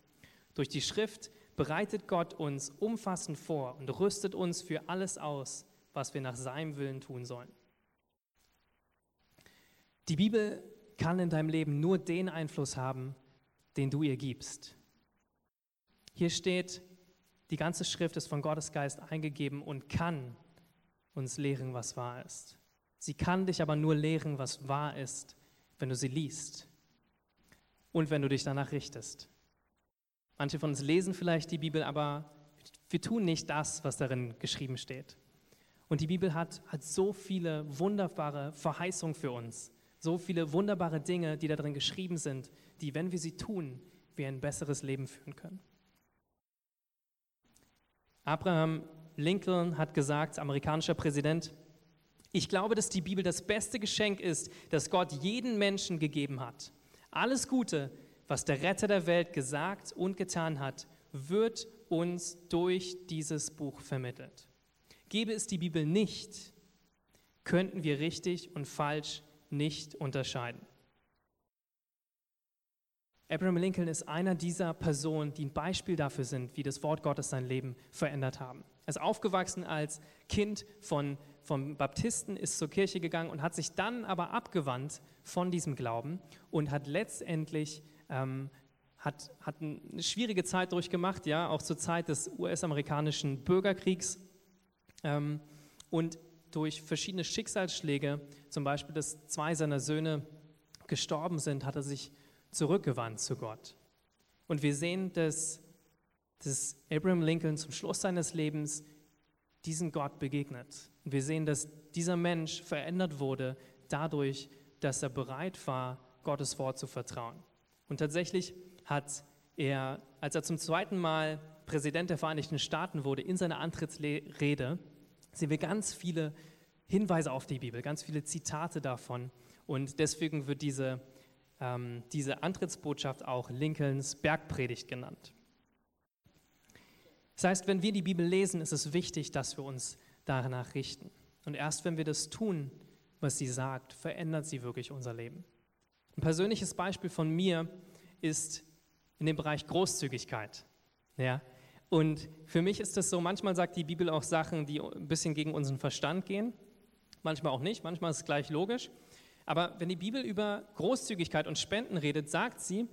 Durch die Schrift bereitet Gott uns umfassend vor und rüstet uns für alles aus, was wir nach seinem Willen tun sollen. Die Bibel kann in deinem Leben nur den Einfluss haben, den du ihr gibst. Hier steht, die ganze Schrift ist von Gottes Geist eingegeben und kann uns lehren, was wahr ist. Sie kann dich aber nur lehren, was wahr ist, wenn du sie liest und wenn du dich danach richtest. Manche von uns lesen vielleicht die Bibel, aber wir tun nicht das, was darin geschrieben steht. Und die Bibel hat, hat so viele wunderbare Verheißungen für uns, so viele wunderbare Dinge, die da drin geschrieben sind, die, wenn wir sie tun, wir ein besseres Leben führen können. Abraham Lincoln hat gesagt, amerikanischer Präsident, ich glaube, dass die Bibel das beste Geschenk ist, das Gott jeden Menschen gegeben hat. Alles Gute, was der Retter der Welt gesagt und getan hat, wird uns durch dieses Buch vermittelt. Gäbe es die Bibel nicht, könnten wir richtig und falsch nicht unterscheiden. Abraham Lincoln ist einer dieser Personen, die ein Beispiel dafür sind, wie das Wort Gottes sein Leben verändert haben. Er ist aufgewachsen als Kind von, von Baptisten, ist zur Kirche gegangen und hat sich dann aber abgewandt von diesem Glauben und hat letztendlich ähm, hat, hat eine schwierige Zeit durchgemacht, ja, auch zur Zeit des US-amerikanischen Bürgerkriegs. Ähm, und durch verschiedene Schicksalsschläge, zum Beispiel, dass zwei seiner Söhne gestorben sind, hat er sich zurückgewandt zu Gott. Und wir sehen, dass, dass Abraham Lincoln zum Schluss seines Lebens diesen Gott begegnet. Und wir sehen, dass dieser Mensch verändert wurde dadurch, dass er bereit war, Gottes Wort zu vertrauen. Und tatsächlich hat er, als er zum zweiten Mal Präsident der Vereinigten Staaten wurde, in seiner Antrittsrede, sehen wir ganz viele Hinweise auf die Bibel, ganz viele Zitate davon. Und deswegen wird diese, ähm, diese Antrittsbotschaft auch Lincolns Bergpredigt genannt. Das heißt, wenn wir die Bibel lesen, ist es wichtig, dass wir uns danach richten. Und erst wenn wir das tun, was sie sagt, verändert sie wirklich unser Leben. Ein persönliches Beispiel von mir ist in dem Bereich Großzügigkeit. Ja? Und für mich ist das so, manchmal sagt die Bibel auch Sachen, die ein bisschen gegen unseren Verstand gehen, manchmal auch nicht, manchmal ist es gleich logisch. Aber wenn die Bibel über Großzügigkeit und Spenden redet, sagt sie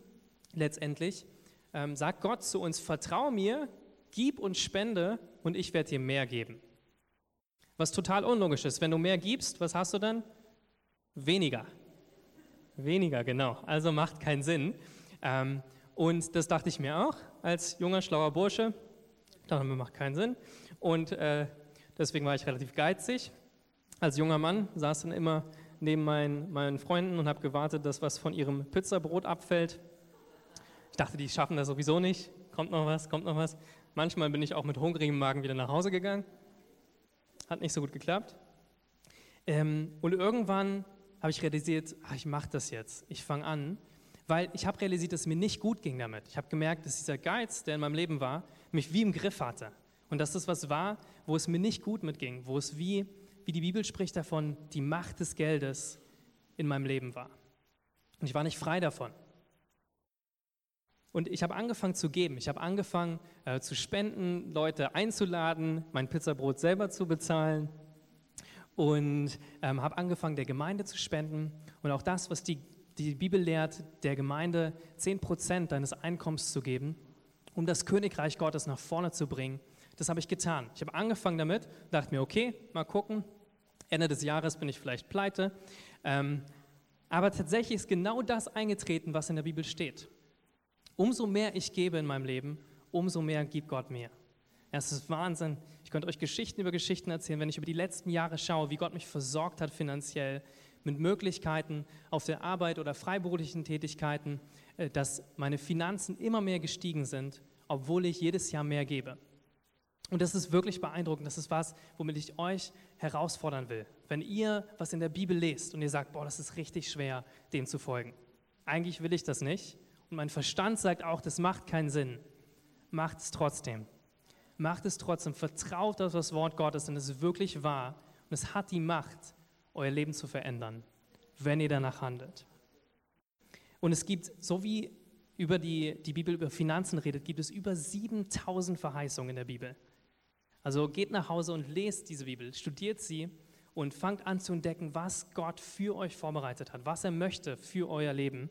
letztendlich, ähm, sagt Gott zu uns, vertrau mir, gib und spende und ich werde dir mehr geben. Was total unlogisch ist. Wenn du mehr gibst, was hast du dann? Weniger. Weniger, genau. Also macht keinen Sinn. Ähm, und das dachte ich mir auch als junger, schlauer Bursche. Dachte mir, macht keinen Sinn. Und äh, deswegen war ich relativ geizig. Als junger Mann saß dann immer neben meinen, meinen Freunden und habe gewartet, dass was von ihrem Pizzabrot abfällt. Ich dachte, die schaffen das sowieso nicht. Kommt noch was, kommt noch was. Manchmal bin ich auch mit hungrigem Magen wieder nach Hause gegangen. Hat nicht so gut geklappt. Ähm, und irgendwann habe ich realisiert, ach, ich mache das jetzt. Ich fange an, weil ich habe realisiert, dass es mir nicht gut ging damit. Ich habe gemerkt, dass dieser Geiz, der in meinem Leben war, mich wie im Griff hatte. Und dass das was war, wo es mir nicht gut mitging, wo es wie, wie die Bibel spricht davon, die Macht des Geldes in meinem Leben war. Und ich war nicht frei davon. Und ich habe angefangen zu geben. Ich habe angefangen äh, zu spenden, Leute einzuladen, mein Pizzabrot selber zu bezahlen und ähm, habe angefangen, der Gemeinde zu spenden. Und auch das, was die, Die Bibel lehrt, der Gemeinde 10% deines Einkommens zu geben, um das Königreich Gottes nach vorne zu bringen. Das habe ich getan. Ich habe angefangen damit, dachte mir, okay, mal gucken. Ende des Jahres bin ich vielleicht pleite. Ähm, aber tatsächlich ist genau das eingetreten, was in der Bibel steht. Umso mehr ich gebe in meinem Leben, umso mehr gibt Gott mir. Es ist Wahnsinn. Ich könnte euch Geschichten über Geschichten erzählen, wenn ich über die letzten Jahre schaue, wie Gott mich versorgt hat finanziell, mit Möglichkeiten auf der Arbeit oder freiberuflichen Tätigkeiten, äh, dass meine Finanzen immer mehr gestiegen sind, obwohl ich jedes Jahr mehr gebe. Und das ist wirklich beeindruckend. Das ist was, womit ich euch herausfordern will. Wenn ihr was in der Bibel lest und ihr sagt, boah, das ist richtig schwer, dem zu folgen. Eigentlich will ich das nicht. Und mein Verstand sagt auch, das macht keinen Sinn. Macht es trotzdem. Macht es trotzdem. Vertraut auf das Wort Gottes, denn es ist wirklich wahr. Und es hat die Macht, euer Leben zu verändern, wenn ihr danach handelt. Und es gibt, so wie über die, die Bibel über Finanzen redet, gibt es über 7000 Verheißungen in der Bibel. Also geht nach Hause und lest diese Bibel, studiert sie und fangt an zu entdecken, was Gott für euch vorbereitet hat, was er möchte für euer Leben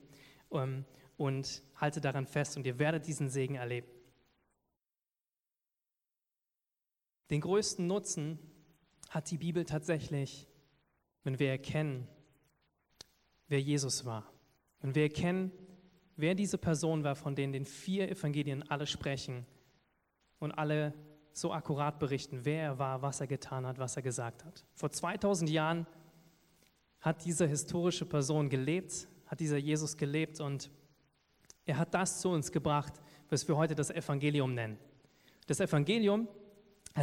ähm, und haltet daran fest und ihr werdet diesen Segen erleben. Den größten Nutzen hat die Bibel tatsächlich wenn wir erkennen, wer Jesus war. Wenn wir erkennen, wer diese Person war, von denen den vier Evangelien alle sprechen und alle so akkurat berichten, wer er war, was er getan hat, was er gesagt hat. Vor 2000 Jahren hat diese historische Person gelebt, hat dieser Jesus gelebt und er hat das zu uns gebracht, was wir heute das Evangelium nennen. Das Evangelium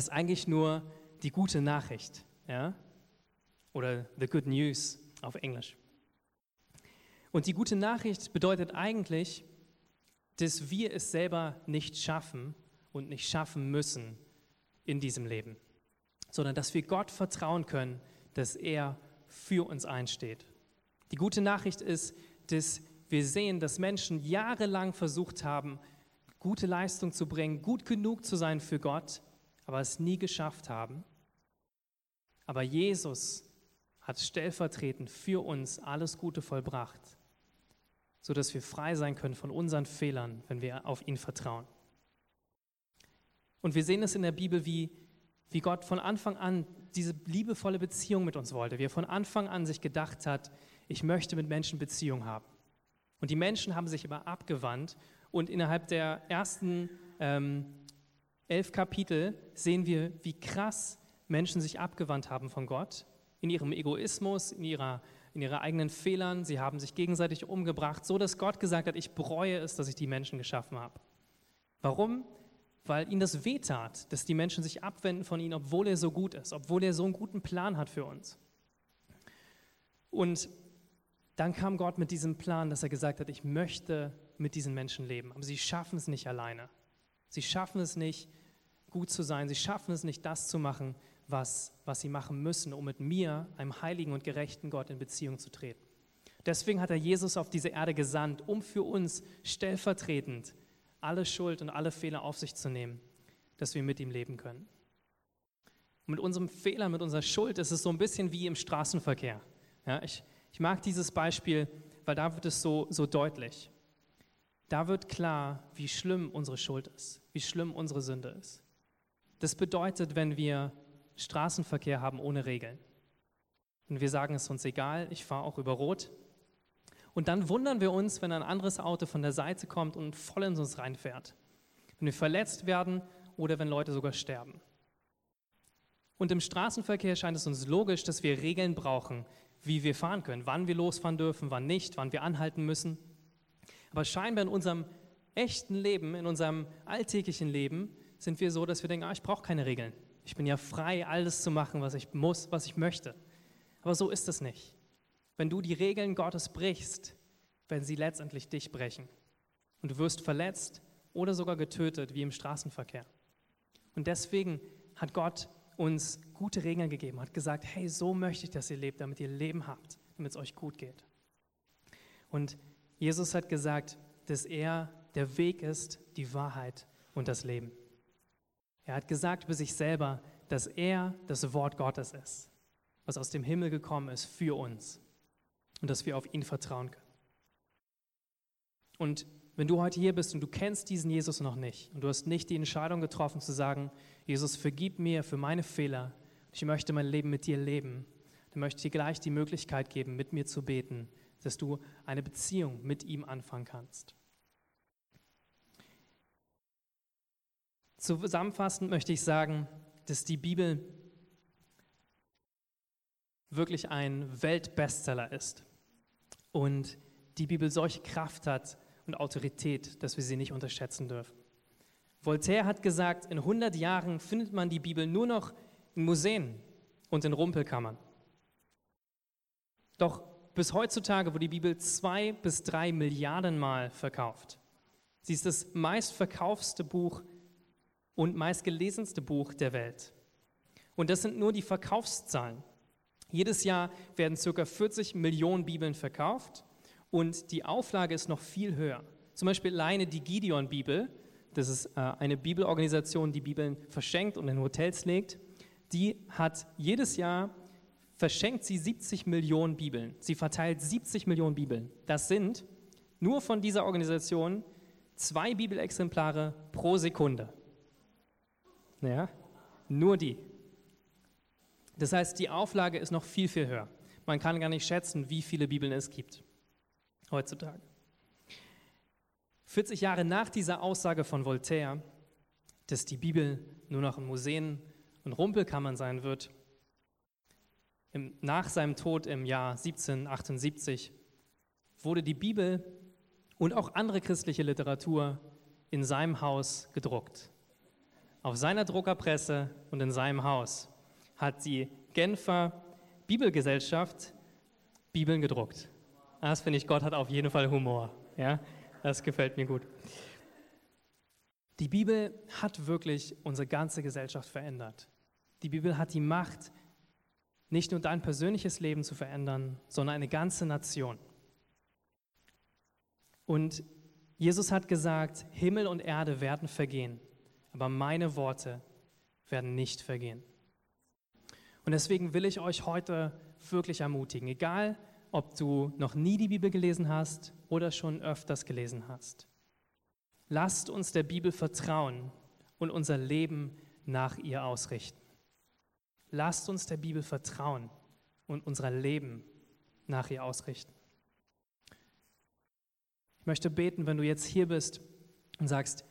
ist eigentlich nur die gute Nachricht. Ja? oder The Good News auf Englisch. Und die gute Nachricht bedeutet eigentlich, dass wir es selber nicht schaffen und nicht schaffen müssen in diesem Leben, sondern dass wir Gott vertrauen können, dass er für uns einsteht. Die gute Nachricht ist, dass wir sehen, dass Menschen jahrelang versucht haben, gute Leistung zu bringen, gut genug zu sein für Gott, aber es nie geschafft haben. Aber Jesus hat stellvertretend für uns alles Gute vollbracht, sodass wir frei sein können von unseren Fehlern, wenn wir auf ihn vertrauen. Und wir sehen es in der Bibel, wie, wie Gott von Anfang an diese liebevolle Beziehung mit uns wollte, wie er von Anfang an sich gedacht hat, ich möchte mit Menschen Beziehung haben. Und die Menschen haben sich aber abgewandt und innerhalb der ersten ähm, elf Kapitel sehen wir, wie krass Menschen sich abgewandt haben von Gott in ihrem Egoismus, in, ihrer, in ihren eigenen Fehlern. Sie haben sich gegenseitig umgebracht, so dass Gott gesagt hat, ich bereue es, dass ich die Menschen geschaffen habe. Warum? Weil ihnen das wehtat, dass die Menschen sich abwenden von ihm, obwohl er so gut ist, obwohl er so einen guten Plan hat für uns. Und dann kam Gott mit diesem Plan, dass er gesagt hat, ich möchte mit diesen Menschen leben. Aber sie schaffen es nicht alleine. Sie schaffen es nicht, gut zu sein. Sie schaffen es nicht, das zu machen, was, was sie machen müssen, um mit mir, einem heiligen und gerechten Gott, in Beziehung zu treten. Deswegen hat er Jesus auf diese Erde gesandt, um für uns stellvertretend alle Schuld und alle Fehler auf sich zu nehmen, dass wir mit ihm leben können. Und mit unserem Fehler, mit unserer Schuld ist es so ein bisschen wie im Straßenverkehr. Ja, ich, ich mag dieses Beispiel, weil da wird es so, so deutlich. Da wird klar, wie schlimm unsere Schuld ist, wie schlimm unsere Sünde ist. Das bedeutet, wenn wir Straßenverkehr haben ohne Regeln. Und wir sagen, es uns egal, ich fahre auch über Rot. Und dann wundern wir uns, wenn ein anderes Auto von der Seite kommt und voll in uns reinfährt. Wenn wir verletzt werden oder wenn Leute sogar sterben. Und im Straßenverkehr scheint es uns logisch, dass wir Regeln brauchen, wie wir fahren können, wann wir losfahren dürfen, wann nicht, wann wir anhalten müssen. Aber scheinbar in unserem echten Leben, in unserem alltäglichen Leben, sind wir so, dass wir denken, ah, ich brauche keine Regeln. Ich bin ja frei, alles zu machen, was ich muss, was ich möchte. Aber so ist es nicht. Wenn du die Regeln Gottes brichst, werden sie letztendlich dich brechen. Und du wirst verletzt oder sogar getötet, wie im Straßenverkehr. Und deswegen hat Gott uns gute Regeln gegeben, hat gesagt, hey, so möchte ich, dass ihr lebt, damit ihr Leben habt, damit es euch gut geht. Und Jesus hat gesagt, dass er der Weg ist, die Wahrheit und das Leben. Er hat gesagt über sich selber, dass er das Wort Gottes ist, was aus dem Himmel gekommen ist für uns und dass wir auf ihn vertrauen können. Und wenn du heute hier bist und du kennst diesen Jesus noch nicht und du hast nicht die Entscheidung getroffen zu sagen, Jesus, vergib mir für meine Fehler, ich möchte mein Leben mit dir leben, dann möchte ich dir gleich die Möglichkeit geben, mit mir zu beten, dass du eine Beziehung mit ihm anfangen kannst. Zusammenfassend möchte ich sagen, dass die Bibel wirklich ein Weltbestseller ist und die Bibel solche Kraft hat und Autorität, dass wir sie nicht unterschätzen dürfen. Voltaire hat gesagt, in 100 Jahren findet man die Bibel nur noch in Museen und in Rumpelkammern. Doch bis heutzutage wurde die Bibel zwei bis drei Milliarden Mal verkauft. Sie ist das meistverkaufste Buch und meistgelesenste Buch der Welt. Und das sind nur die Verkaufszahlen. Jedes Jahr werden ca. 40 Millionen Bibeln verkauft und die Auflage ist noch viel höher. Zum Beispiel alleine die Gideon-Bibel, das ist äh, eine Bibelorganisation, die Bibeln verschenkt und in Hotels legt, die hat jedes Jahr verschenkt sie 70 Millionen Bibeln. Sie verteilt 70 Millionen Bibeln. Das sind nur von dieser Organisation zwei Bibelexemplare pro Sekunde. Ja, nur die. Das heißt, die Auflage ist noch viel, viel höher. Man kann gar nicht schätzen, wie viele Bibeln es gibt heutzutage. 40 Jahre nach dieser Aussage von Voltaire, dass die Bibel nur noch in Museen und Rumpelkammern sein wird, im, nach seinem Tod im Jahr 1778 wurde die Bibel und auch andere christliche Literatur in seinem Haus gedruckt. Auf seiner Druckerpresse und in seinem Haus hat die Genfer Bibelgesellschaft Bibeln gedruckt. Das finde ich, Gott hat auf jeden Fall Humor. Ja, das gefällt mir gut. Die Bibel hat wirklich unsere ganze Gesellschaft verändert. Die Bibel hat die Macht, nicht nur dein persönliches Leben zu verändern, sondern eine ganze Nation. Und Jesus hat gesagt, Himmel und Erde werden vergehen, aber meine Worte werden nicht vergehen. Und deswegen will ich euch heute wirklich ermutigen, egal ob du noch nie die Bibel gelesen hast oder schon öfters gelesen hast. Lasst uns der Bibel vertrauen und unser Leben nach ihr ausrichten. Lasst uns der Bibel vertrauen und unser Leben nach ihr ausrichten. Ich möchte beten, wenn du jetzt hier bist und sagst,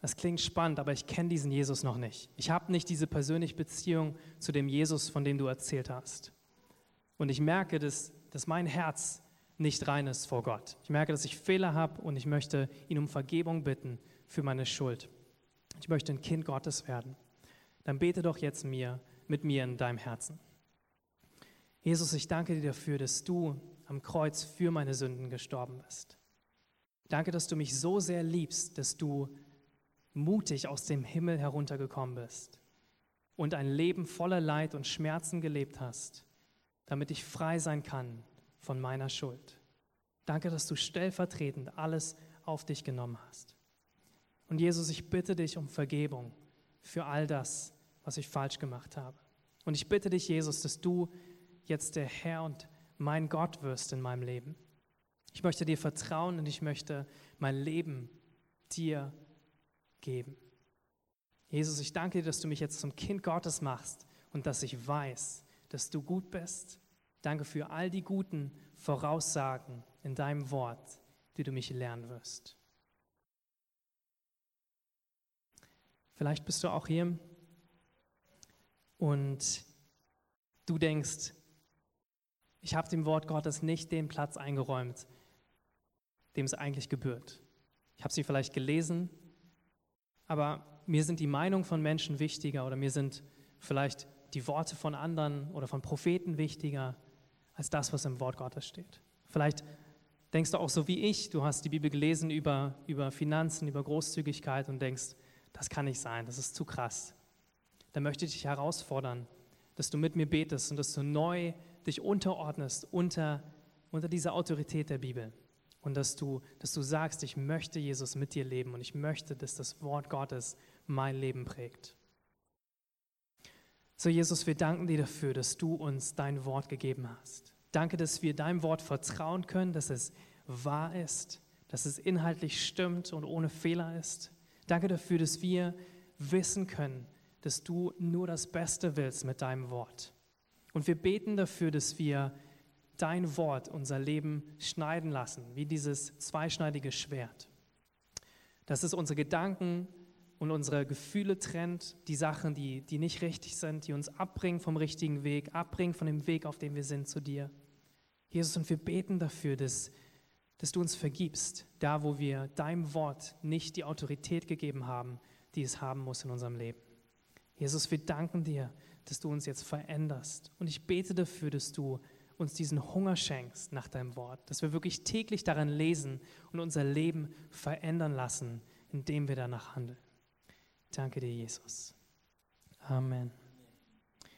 das klingt spannend, aber ich kenne diesen Jesus noch nicht. Ich habe nicht diese persönliche Beziehung zu dem Jesus, von dem du erzählt hast. Und ich merke, dass, dass mein Herz nicht rein ist vor Gott. Ich merke, dass ich Fehler habe und ich möchte ihn um Vergebung bitten für meine Schuld. Ich möchte ein Kind Gottes werden. Dann bete doch jetzt mir mit mir in deinem Herzen. Jesus, ich danke dir dafür, dass du am Kreuz für meine Sünden gestorben bist. Danke, dass du mich so sehr liebst, dass du mutig aus dem Himmel heruntergekommen bist und ein Leben voller Leid und Schmerzen gelebt hast, damit ich frei sein kann von meiner Schuld. Danke, dass du stellvertretend alles auf dich genommen hast. Und Jesus, ich bitte dich um Vergebung für all das, was ich falsch gemacht habe. Und ich bitte dich, Jesus, dass du jetzt der Herr und mein Gott wirst in meinem Leben. Ich möchte dir vertrauen und ich möchte mein Leben dir geben. Jesus, ich danke dir, dass du mich jetzt zum Kind Gottes machst und dass ich weiß, dass du gut bist. Danke für all die guten Voraussagen in deinem Wort, die du mich lernen wirst. Vielleicht bist du auch hier und du denkst, ich habe dem Wort Gottes nicht den Platz eingeräumt, dem es eigentlich gebührt. Ich habe sie vielleicht gelesen, aber mir sind die Meinungen von Menschen wichtiger oder mir sind vielleicht die Worte von anderen oder von Propheten wichtiger als das, was im Wort Gottes steht. Vielleicht denkst du auch so wie ich, du hast die Bibel gelesen über, über Finanzen, über Großzügigkeit und denkst, das kann nicht sein, das ist zu krass dann möchte ich dich herausfordern, dass du mit mir betest und dass du neu dich unterordnest unter, unter dieser Autorität der Bibel. Und dass du, dass du sagst, ich möchte Jesus mit dir leben und ich möchte, dass das Wort Gottes mein Leben prägt. So, Jesus, wir danken dir dafür, dass du uns dein Wort gegeben hast. Danke, dass wir deinem Wort vertrauen können, dass es wahr ist, dass es inhaltlich stimmt und ohne Fehler ist. Danke dafür, dass wir wissen können, dass du nur das Beste willst mit deinem Wort. Und wir beten dafür, dass wir dein Wort unser Leben schneiden lassen, wie dieses zweischneidige Schwert. Dass es unsere Gedanken und unsere Gefühle trennt, die Sachen, die, die nicht richtig sind, die uns abbringen vom richtigen Weg, abbringen von dem Weg, auf dem wir sind zu dir. Jesus, und wir beten dafür, dass, dass du uns vergibst, da wo wir deinem Wort nicht die Autorität gegeben haben, die es haben muss in unserem Leben. Jesus, wir danken dir, dass du uns jetzt veränderst. Und ich bete dafür, dass du uns diesen Hunger schenkst nach deinem Wort, dass wir wirklich täglich daran lesen und unser Leben verändern lassen, indem wir danach handeln. Danke dir, Jesus. Amen.